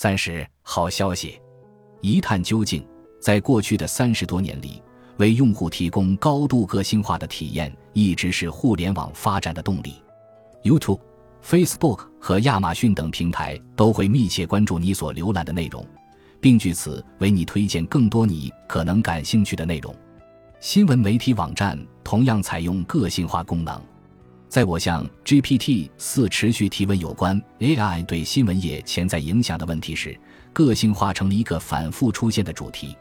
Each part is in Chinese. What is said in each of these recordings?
三十好消息，一探究竟，在过去的三十多年里，为用户提供高度个性化的体验，一直是互联网发展的动力。YouTube、Facebook 和亚马逊等平台都会密切关注你所浏览的内容，并据此为你推荐更多你可能感兴趣的内容。新闻媒体网站同样采用个性化功能。在我向 GPT 四持续提问有关 AI 对新闻业潜在影响的问题时，个性化成了一个反复出现的主题。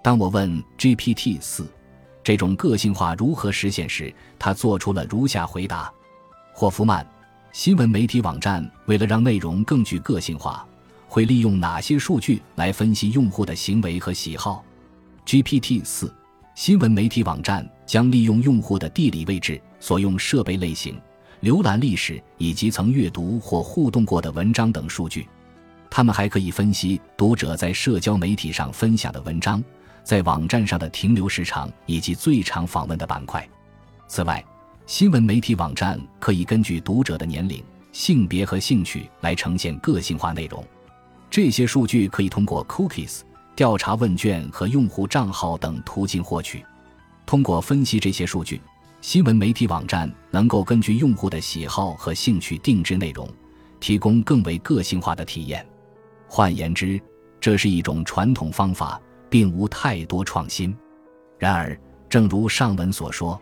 当我问 GPT 四这种个性化如何实现时，他做出了如下回答：霍夫曼，新闻媒体网站为了让内容更具个性化，会利用哪些数据来分析用户的行为和喜好？GPT 四，新闻媒体网站将利用用户的地理位置。所用设备类型、浏览历史以及曾阅读或互动过的文章等数据，他们还可以分析读者在社交媒体上分享的文章、在网站上的停留时长以及最常访问的板块。此外，新闻媒体网站可以根据读者的年龄、性别和兴趣来呈现个性化内容。这些数据可以通过 cookies、调查问卷和用户账号等途径获取。通过分析这些数据。新闻媒体网站能够根据用户的喜好和兴趣定制内容，提供更为个性化的体验。换言之，这是一种传统方法，并无太多创新。然而，正如上文所说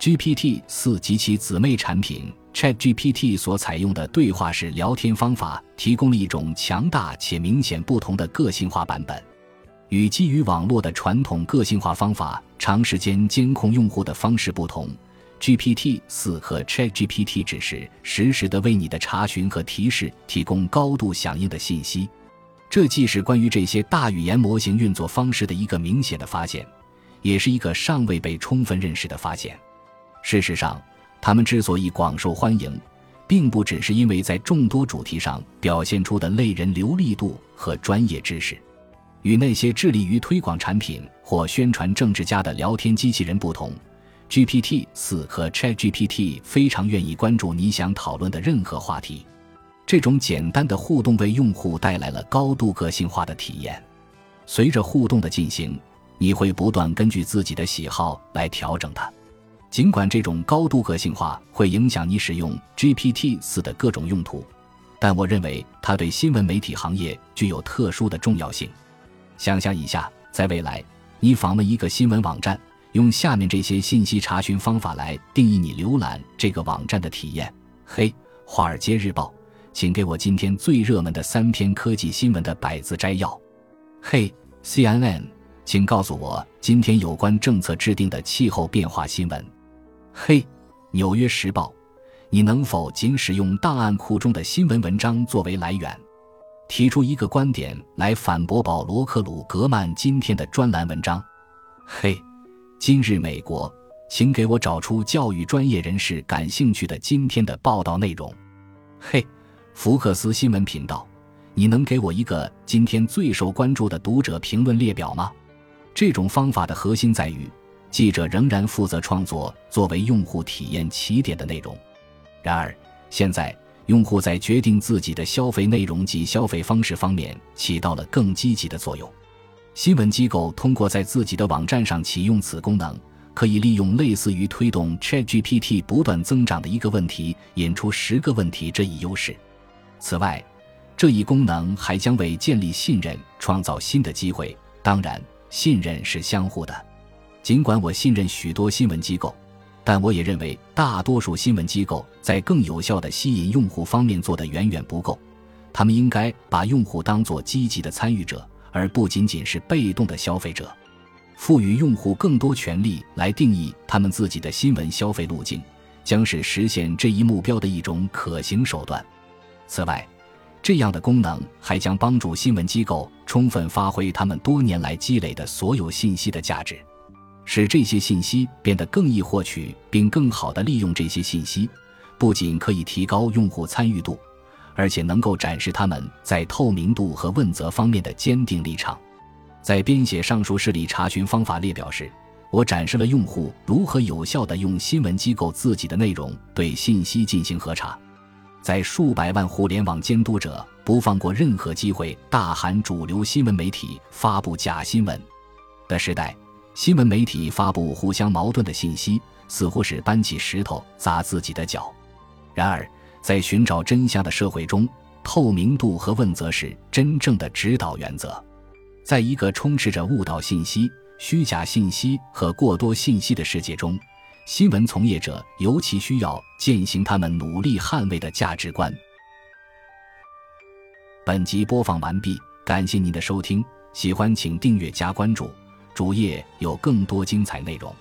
，GPT 四及其姊妹产品 ChatGPT 所采用的对话式聊天方法，提供了一种强大且明显不同的个性化版本。与基于网络的传统个性化方法长时间监控用户的方式不同，GPT 四和 ChatGPT 只是实时的为你的查询和提示提供高度响应的信息。这既是关于这些大语言模型运作方式的一个明显的发现，也是一个尚未被充分认识的发现。事实上，它们之所以广受欢迎，并不只是因为在众多主题上表现出的类人流利度和专业知识。与那些致力于推广产品或宣传政治家的聊天机器人不同，GPT 四和 ChatGPT 非常愿意关注你想讨论的任何话题。这种简单的互动为用户带来了高度个性化的体验。随着互动的进行，你会不断根据自己的喜好来调整它。尽管这种高度个性化会影响你使用 GPT 四的各种用途，但我认为它对新闻媒体行业具有特殊的重要性。想象一下，在未来，你访问一个新闻网站，用下面这些信息查询方法来定义你浏览这个网站的体验：嘿，《华尔街日报》，请给我今天最热门的三篇科技新闻的百字摘要；嘿，CNN，请告诉我今天有关政策制定的气候变化新闻；嘿，《纽约时报》，你能否仅使用档案库中的新闻文章作为来源？提出一个观点来反驳保罗·克鲁格曼今天的专栏文章。嘿，今日美国，请给我找出教育专业人士感兴趣的今天的报道内容。嘿，福克斯新闻频道，你能给我一个今天最受关注的读者评论列表吗？这种方法的核心在于，记者仍然负责创作作为用户体验起点的内容。然而，现在。用户在决定自己的消费内容及消费方式方面起到了更积极的作用。新闻机构通过在自己的网站上启用此功能，可以利用类似于推动 ChatGPT 不断增长的一个问题引出十个问题这一优势。此外，这一功能还将为建立信任创造新的机会。当然，信任是相互的。尽管我信任许多新闻机构。但我也认为，大多数新闻机构在更有效地吸引用户方面做得远远不够。他们应该把用户当作积极的参与者，而不仅仅是被动的消费者。赋予用户更多权利来定义他们自己的新闻消费路径，将是实现这一目标的一种可行手段。此外，这样的功能还将帮助新闻机构充分发挥他们多年来积累的所有信息的价值。使这些信息变得更易获取，并更好地利用这些信息，不仅可以提高用户参与度，而且能够展示他们在透明度和问责方面的坚定立场。在编写上述事例查询方法列表时，我展示了用户如何有效地用新闻机构自己的内容对信息进行核查。在数百万互联网监督者不放过任何机会大喊主流新闻媒体发布假新闻的时代，新闻媒体发布互相矛盾的信息，似乎是搬起石头砸自己的脚。然而，在寻找真相的社会中，透明度和问责是真正的指导原则。在一个充斥着误导信息、虚假信息和过多信息的世界中。新闻从业者尤其需要践行他们努力捍卫的价值观。本集播放完毕，感谢您的收听，喜欢请订阅加关注，主页有更多精彩内容。